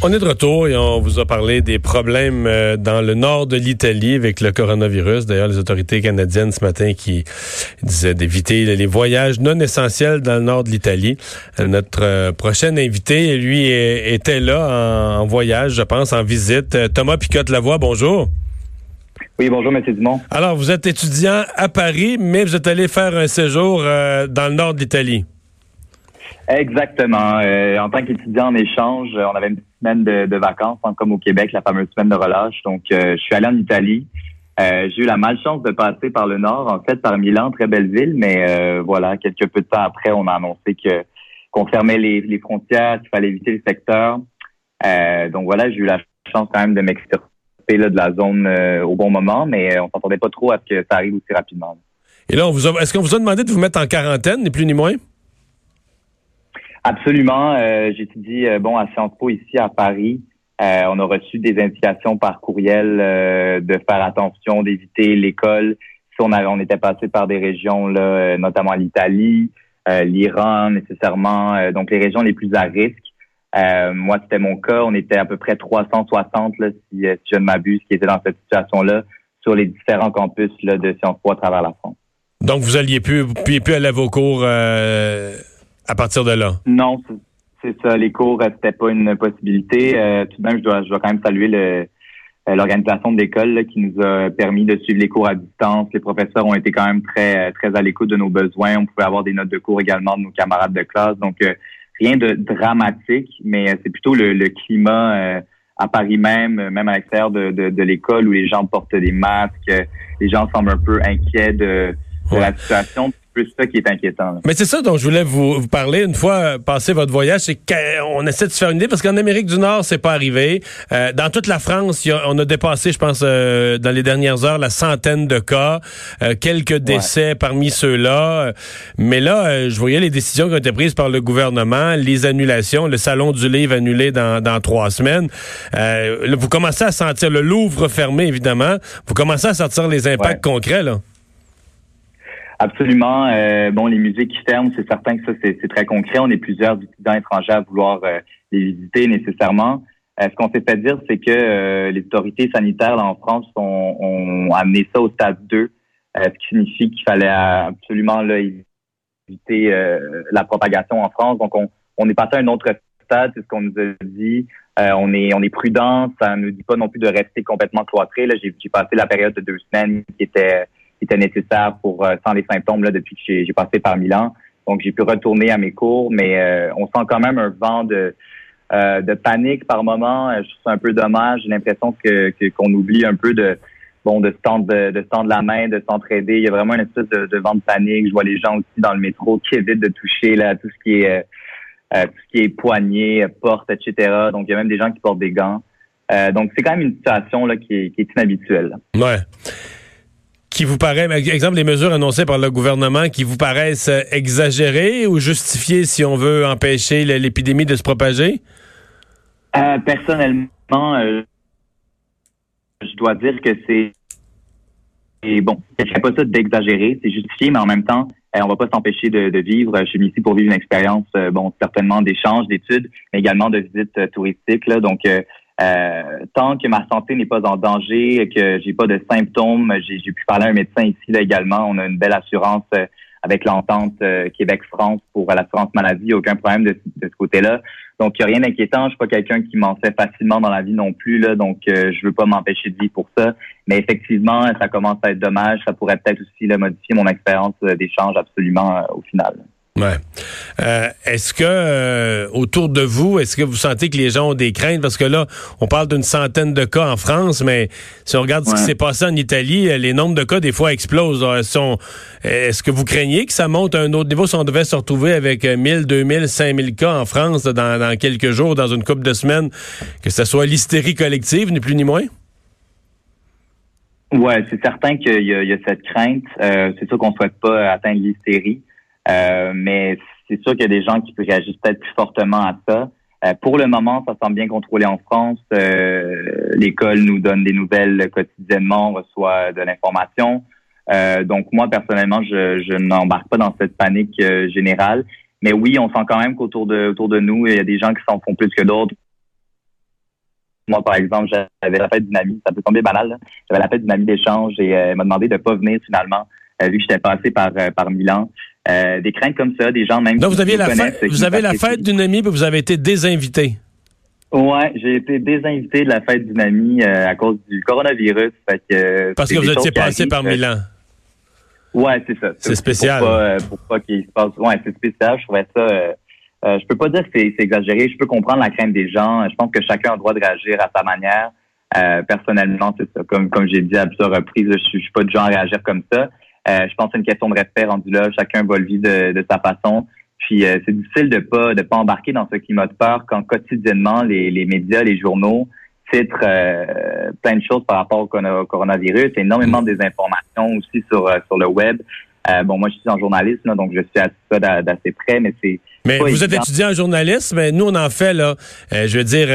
On est de retour et on vous a parlé des problèmes euh, dans le nord de l'Italie avec le coronavirus. D'ailleurs, les autorités canadiennes ce matin qui disaient d'éviter les voyages non essentiels dans le nord de l'Italie. Euh, notre euh, prochain invité, lui, était là en, voyage, je pense, en visite. Thomas Picotte-Lavoie, bonjour. Oui, bonjour, M. Dumont. Alors, vous êtes étudiant à Paris, mais vous êtes allé faire un séjour dans le nord de l'Italie. Exactement. en tant qu'étudiant en échange, on avait une semaine de, vacances, hein, comme au Québec, la fameuse semaine de relâche. Donc, euh, je suis allé en Italie. Euh, j'ai eu la malchance de passer par le nord, en fait, par Milan, très belle ville, mais euh, voilà, quelques peu de temps après, on a annoncé que qu'on fermait les, frontières, qu'il fallait éviter le secteur. donc voilà, j'ai eu la chance quand même de m'extirper de la zone au bon moment, mais on s'attendait pas trop à ce que ça arrive aussi rapidement. Et là, est-ce qu'on vous a demandé de vous mettre en quarantaine, ni plus ni moins? Absolument. Euh, J'étudie euh, bon à Sciences Po ici à Paris. Euh, on a reçu des indications par courriel euh, de faire attention, d'éviter l'école. Si on, avait, on était passé par des régions, là, notamment l'Italie, l'Iran nécessairement, donc les régions les plus à risque. moi, c'était mon cas. On était à peu près 360, là, si, je ne m'abuse, qui étaient dans cette situation-là sur les différents campus de Sciences Po à travers la France. Donc, vous alliez plus, plus, aller à vos cours à partir de là? Non, c'est ça. Les cours, euh, c'était pas une possibilité. Euh, tout de même, je dois, je dois quand même saluer le, euh, l'organisation de l'école qui nous a permis de suivre les cours à distance. Les professeurs ont été quand même très très à l'écoute de nos besoins. On pouvait avoir des notes de cours également de nos camarades de classe. Donc rien de dramatique, mais c'est plutôt le, climat à Paris même, même à l'extérieur de, de, l'école où les gens portent des masques, les gens semblent un peu inquiets de, de la situation ça qui est inquiétant. Mais c'est ça dont je voulais vous, parler une fois euh, passé votre voyage, c'est qu'on essaie de se faire une idée parce qu'en Amérique du Nord, c'est pas arrivé. Euh, dans toute la France, on a dépassé, je pense, euh, dans les dernières heures, la centaine de cas, quelques décès parmi ceux-là. Mais là, je voyais les décisions qui ont été prises par le gouvernement, les annulations, le salon du livre annulé dans, dans trois semaines. vous commencez à sentir le Louvre fermé, évidemment. Vous commencez à sentir les impacts concrets, là. Absolument. Euh, bon, les musées qui ferment, c'est certain que ça, c'est très concret. On est plusieurs étudiants étrangers à vouloir euh, les visiter nécessairement. Euh, ce qu'on s'est fait dire, c'est que les autorités sanitaires en France ont, ont, amené ça au stade 2, ce qui signifie qu'il fallait absolument là, éviter la propagation en France. Donc, on, on est passé à un autre stade, c'est ce qu'on nous a dit. on est on est prudent, ça ne nous dit pas non plus de rester complètement cloîtré. Là, j'ai passé la période de deux semaines qui était qui était nécessaire pour euh, sans les symptômes là, depuis que j'ai passé par Milan. Donc j'ai pu retourner à mes cours, mais euh, on sent quand même un vent de euh, de panique par moment. Je trouve ça un peu dommage. J'ai l'impression que qu'on oublie un peu de bon de se tendre de, de tendre la main, de s'entraider. Il y a vraiment une espèce de, de, vent de panique. Je vois les gens aussi dans le métro qui évitent de toucher là tout ce qui est tout ce qui est poignée, porte, etc. Donc il y a même des gens qui portent des gants. donc c'est quand même une situation là qui est, qui est inhabituelle. Ouais qui vous paraît, exemple, les mesures annoncées par le gouvernement qui vous paraissent euh, exagérées ou justifiées si on veut empêcher l'épidémie de se propager? Euh, personnellement, euh, je dois dire que c'est bon, je ne pas ça d'exagérer, c'est justifié, mais en même temps, on va pas s'empêcher de, vivre. Je suis ici pour vivre une expérience, bon, certainement d'échanges, d'études, mais également de visites touristiques. Là, donc, euh, tant que ma santé n'est pas en danger, que j'ai pas de symptômes, j'ai pu parler à un médecin ici là, également. On a une belle assurance euh, avec l'entente euh, Québec-France pour l'assurance maladie. Aucun problème de, ce côté-là. Donc, il n'y a rien d'inquiétant. Je suis pas quelqu'un qui m'en fait facilement dans la vie non plus. Là, donc, je veux pas m'empêcher de vivre pour ça. Mais effectivement, ça commence à être dommage. Ça pourrait peut-être aussi là, modifier mon expérience d'échange absolument au final. Ouais. Euh, est-ce que euh, autour de vous, est-ce que vous sentez que les gens ont des craintes? Parce que là, on parle d'une centaine de cas en France, mais si on regarde ce qui s'est passé en Italie, les nombres de cas des fois explosent. Est-ce que vous craignez que ça monte à un autre niveau? Si on devait se retrouver avec 1000, 2000, 5000 cas en France dans, quelques jours, dans une couple de semaines, que ce soit l'hystérie collective, ni plus ni moins? Ouais, c'est certain qu'il y, a cette crainte. Euh, c'est sûr qu'on souhaite pas atteindre l'hystérie. Euh, mais c'est sûr qu'il y a des gens qui réagissent peut-être plus fortement à ça. pour le moment, ça semble bien contrôlé en France. L'école nous donne des nouvelles quotidiennement, on reçoit de l'information. donc moi, personnellement, je, je n'embarque pas dans cette panique générale. Mais oui, on sent quand même qu'autour de, autour de nous, il y a des gens qui s'en font plus que d'autres. Moi, par exemple, j'avais la fête d'une amie, ça peut tomber banal. J'avais la fête d'une amie d'échange et euh, elle m'a demandé de pas venir finalement, euh, vu que j'étais passé par euh, par Milan. Des craintes comme ça, des gens même. Donc vous aviez la fête, vous avez la fête d'une amie, mais vous avez été désinvité. Ouais, j'ai été désinvité de la fête d'une amie à cause du coronavirus. Fait que, Parce que vous étiez passé par Milan. Ouais, c'est ça. C'est spécial. Pour pas, qu'il se passe. Ouais, c'est spécial. Je trouvais ça. Euh, je peux pas dire que c'est exagéré. Je peux comprendre la crainte des gens. Je pense que chacun a le droit de réagir à sa manière. Euh, personnellement, c'est ça. Comme, comme j'ai dit à plusieurs reprises, je, je suis pas du genre à réagir comme ça. Euh, je pense que c'est une question de respect rendu là. Chacun va le vivre de, de sa façon. Puis euh, c'est difficile de pas de pas embarquer dans ce climat de peur quand quotidiennement les, les médias, les journaux titrent euh, plein de choses par rapport au coronavirus, énormément de désinformation aussi sur sur le web. bon, moi je suis en journalisme, donc je suis à ça d'assez près, mais c'est mais vous êtes étudiant en journalisme, mais nous, on en fait, là. Je veux dire,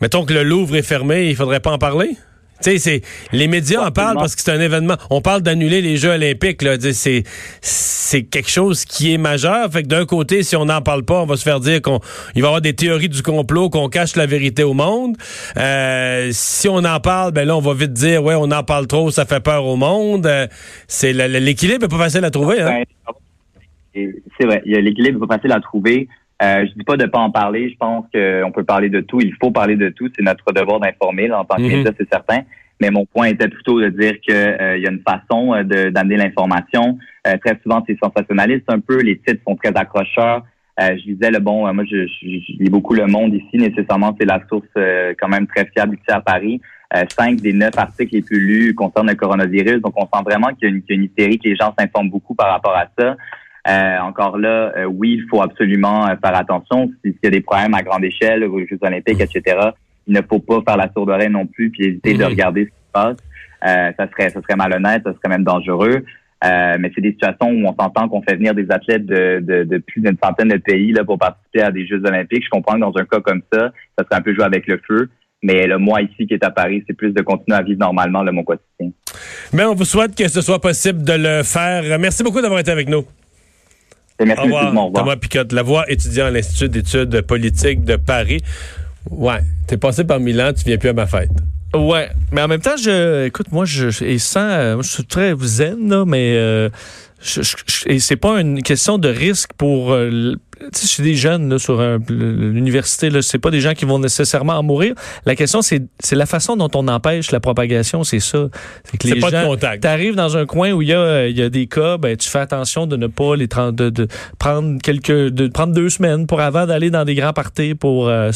mettons que le Louvre est fermé, il faudrait pas en parler? Tu sais, c'est les médias en parlent parce que c'est un événement. On parle d'annuler les Jeux olympiques. Là, c'est c'est quelque chose qui est majeur. Fait que d'un côté, si on n'en parle pas, on va se faire dire qu'on il va y avoir des théories du complot, qu'on cache la vérité au monde. Euh, si on en parle, ben là, on va vite dire ouais, on en parle trop, ça fait peur au monde. c'est l'équilibre est pas facile à trouver. Hein? Ben, c'est vrai, l'équilibre pas facile à trouver. Euh, je dis pas de pas en parler. Je pense qu'on peut parler de tout. Il faut parler de tout. C'est notre devoir d'informer en tant que mm c'est certain. Mais mon point était plutôt de dire qu'il euh, y a une façon euh, d'amener l'information. Euh, très souvent, c'est sensationnaliste un peu. Les titres sont très accrocheurs. je disais le bon, moi je, lis beaucoup Le Monde ici. Nécessairement, c'est la source quand même très fiable ici à Paris. cinq des neuf articles les plus lus concernent le coronavirus. Donc, on sent vraiment qu'il y, y, a une hystérie, que les gens s'informent beaucoup par rapport à ça. Euh, encore là, euh, oui, il faut absolument euh, faire attention. S'il y a des problèmes à grande échelle, aux Jeux olympiques, etc., il ne faut pas faire la sourde oreille non plus, puis éviter de regarder ce qui se passe. ça serait, ça serait malhonnête, ça serait même dangereux. mais c'est des situations où on s'entend qu'on fait venir des athlètes de, de, de plus d'une centaine de pays là pour participer à des Jeux olympiques. Je comprends que dans un cas comme ça, ça serait un peu jouer avec le feu. Mais le moi ici qui est à Paris, c'est plus de continuer à vivre normalement le mon quotidien. Mais on vous souhaite que ce soit possible de le faire. Merci beaucoup d'avoir été avec nous. Merci, au revoir. Thomas Picotte, la voix étudiant à l'Institut d'études politiques de Paris. Ouais, t'es passé par Milan, tu viens plus à ma fête. Ouais, mais en même temps, je, écoute, moi, je, et sans, euh, je suis très zen, là, mais euh, je, et c'est pas une question de risque pour euh, tu sais, des jeunes là, sur l'université, là, c'est pas des gens qui vont nécessairement en mourir. La question, c'est, c'est la façon dont on empêche la propagation, c'est ça. C'est que les pas gens, t'arrives dans un coin où il y a, il y a des cas, ben, tu fais attention de ne pas les de, de prendre quelques, de prendre deux semaines pour avant d'aller dans des grands parties pour, euh,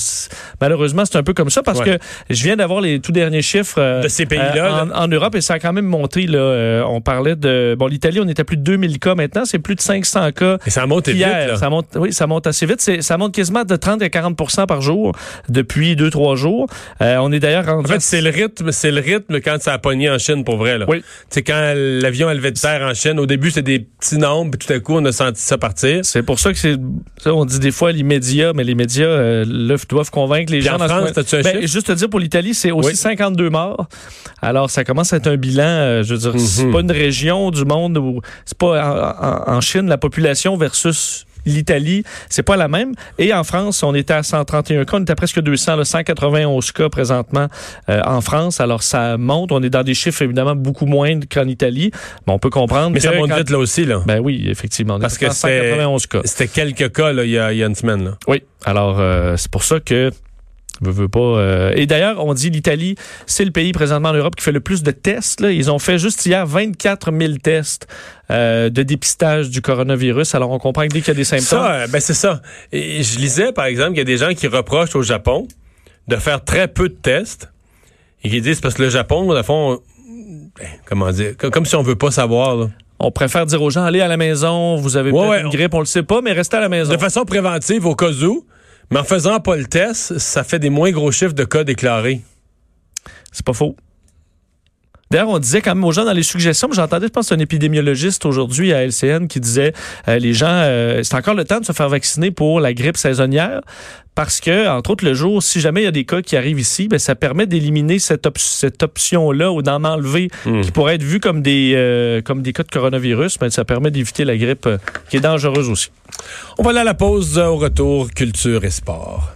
malheureusement, c'est un peu comme ça parce que je viens d'avoir les tout derniers chiffres euh, de ces pays-là en, Europe et ça a quand même monté, là. Euh, on parlait de, bon, l'Italie, on était plus de 2000 cas maintenant, c'est plus de 500 cas. Et ça monte vite, là. Ça monte, oui, ça monte assez vite. Ça monte quasiment de 30 à 40% par jour depuis deux, trois jours. Euh, on est d'ailleurs En fait, c'est le rythme, c'est le rythme quand ça a pogné en Chine pour vrai, là. Oui. C'est quand l'avion a levé de terre en Chine. Au début, c'est des petits nombres, puis tout à coup, on a senti ça partir. C'est pour ça que c'est, on dit des fois les médias, mais les médias, euh, doivent convaincre les gens. En France, ben, juste te dire, pour l'Italie, c'est aussi 52 morts. Alors, ça commence à être un bilan, euh, je veux dire, c'est mhm. pas une région du monde où, c'est pas en Chine, la population versus l'Italie, c'est pas la même. Et en France, on était à 131 cas, on était à presque 200, là, 191 cas présentement euh, en France. Alors ça monte, on est dans des chiffres évidemment beaucoup moins qu'en Italie, mais on peut comprendre. Mais ça monte vite là aussi là. Ben oui, effectivement. Parce que 191 cas. C'était quelques cas là, il, y a, il y a une semaine. Là. Oui. Alors euh, c'est pour ça que Veux, pas. Euh, et d'ailleurs, on dit l'Italie, c'est le pays présentement en Europe qui fait le plus de tests. Là. Ils ont fait juste hier 24 000 tests euh, de dépistage du coronavirus. Alors, on comprend que dès qu'il y a des symptômes. Ça, euh, ben c'est ça. Et je lisais, par exemple, qu'il y a des gens qui reprochent au Japon de faire très peu de tests et qui disent parce que le Japon, au fond, ben, comment dire, comme si on veut pas savoir. On préfère dire aux gens, allez à la maison, vous avez peut-être une grippe, on le sait pas, mais restez à la maison. De façon préventive, au cas où. Mais en faisant pas le test, ça fait des moins gros chiffres de cas déclarés. C'est pas faux. D'ailleurs, on disait quand même aux gens dans les suggestions, j'entendais, je pense, un épidémiologiste aujourd'hui à LCN qui disait euh, les gens, euh, c'est encore le temps de se faire vacciner pour la grippe saisonnière parce que, entre autres, le jour, si jamais il y a des cas qui arrivent ici, ben, ça permet d'éliminer cette, cette option-là ou d'en enlever Hmm. qui pourrait être vue comme des, euh, comme des cas de coronavirus, mais ça permet d'éviter la grippe qui est dangereuse aussi. On va aller à la pause. Au retour, culture et sport.